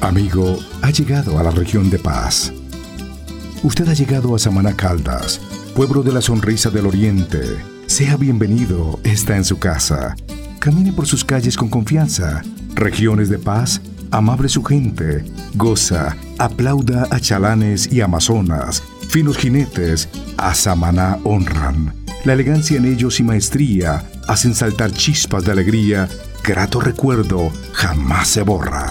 Amigo, ha llegado a la región de paz. Usted ha llegado a Samaná Caldas, pueblo de la sonrisa del oriente. Sea bienvenido, está en su casa. Camine por sus calles con confianza. Regiones de paz, amable su gente. Goza, aplauda a chalanes y amazonas. Finos jinetes, a Samaná honran. La elegancia en ellos y maestría hacen saltar chispas de alegría. Grato recuerdo jamás se borra.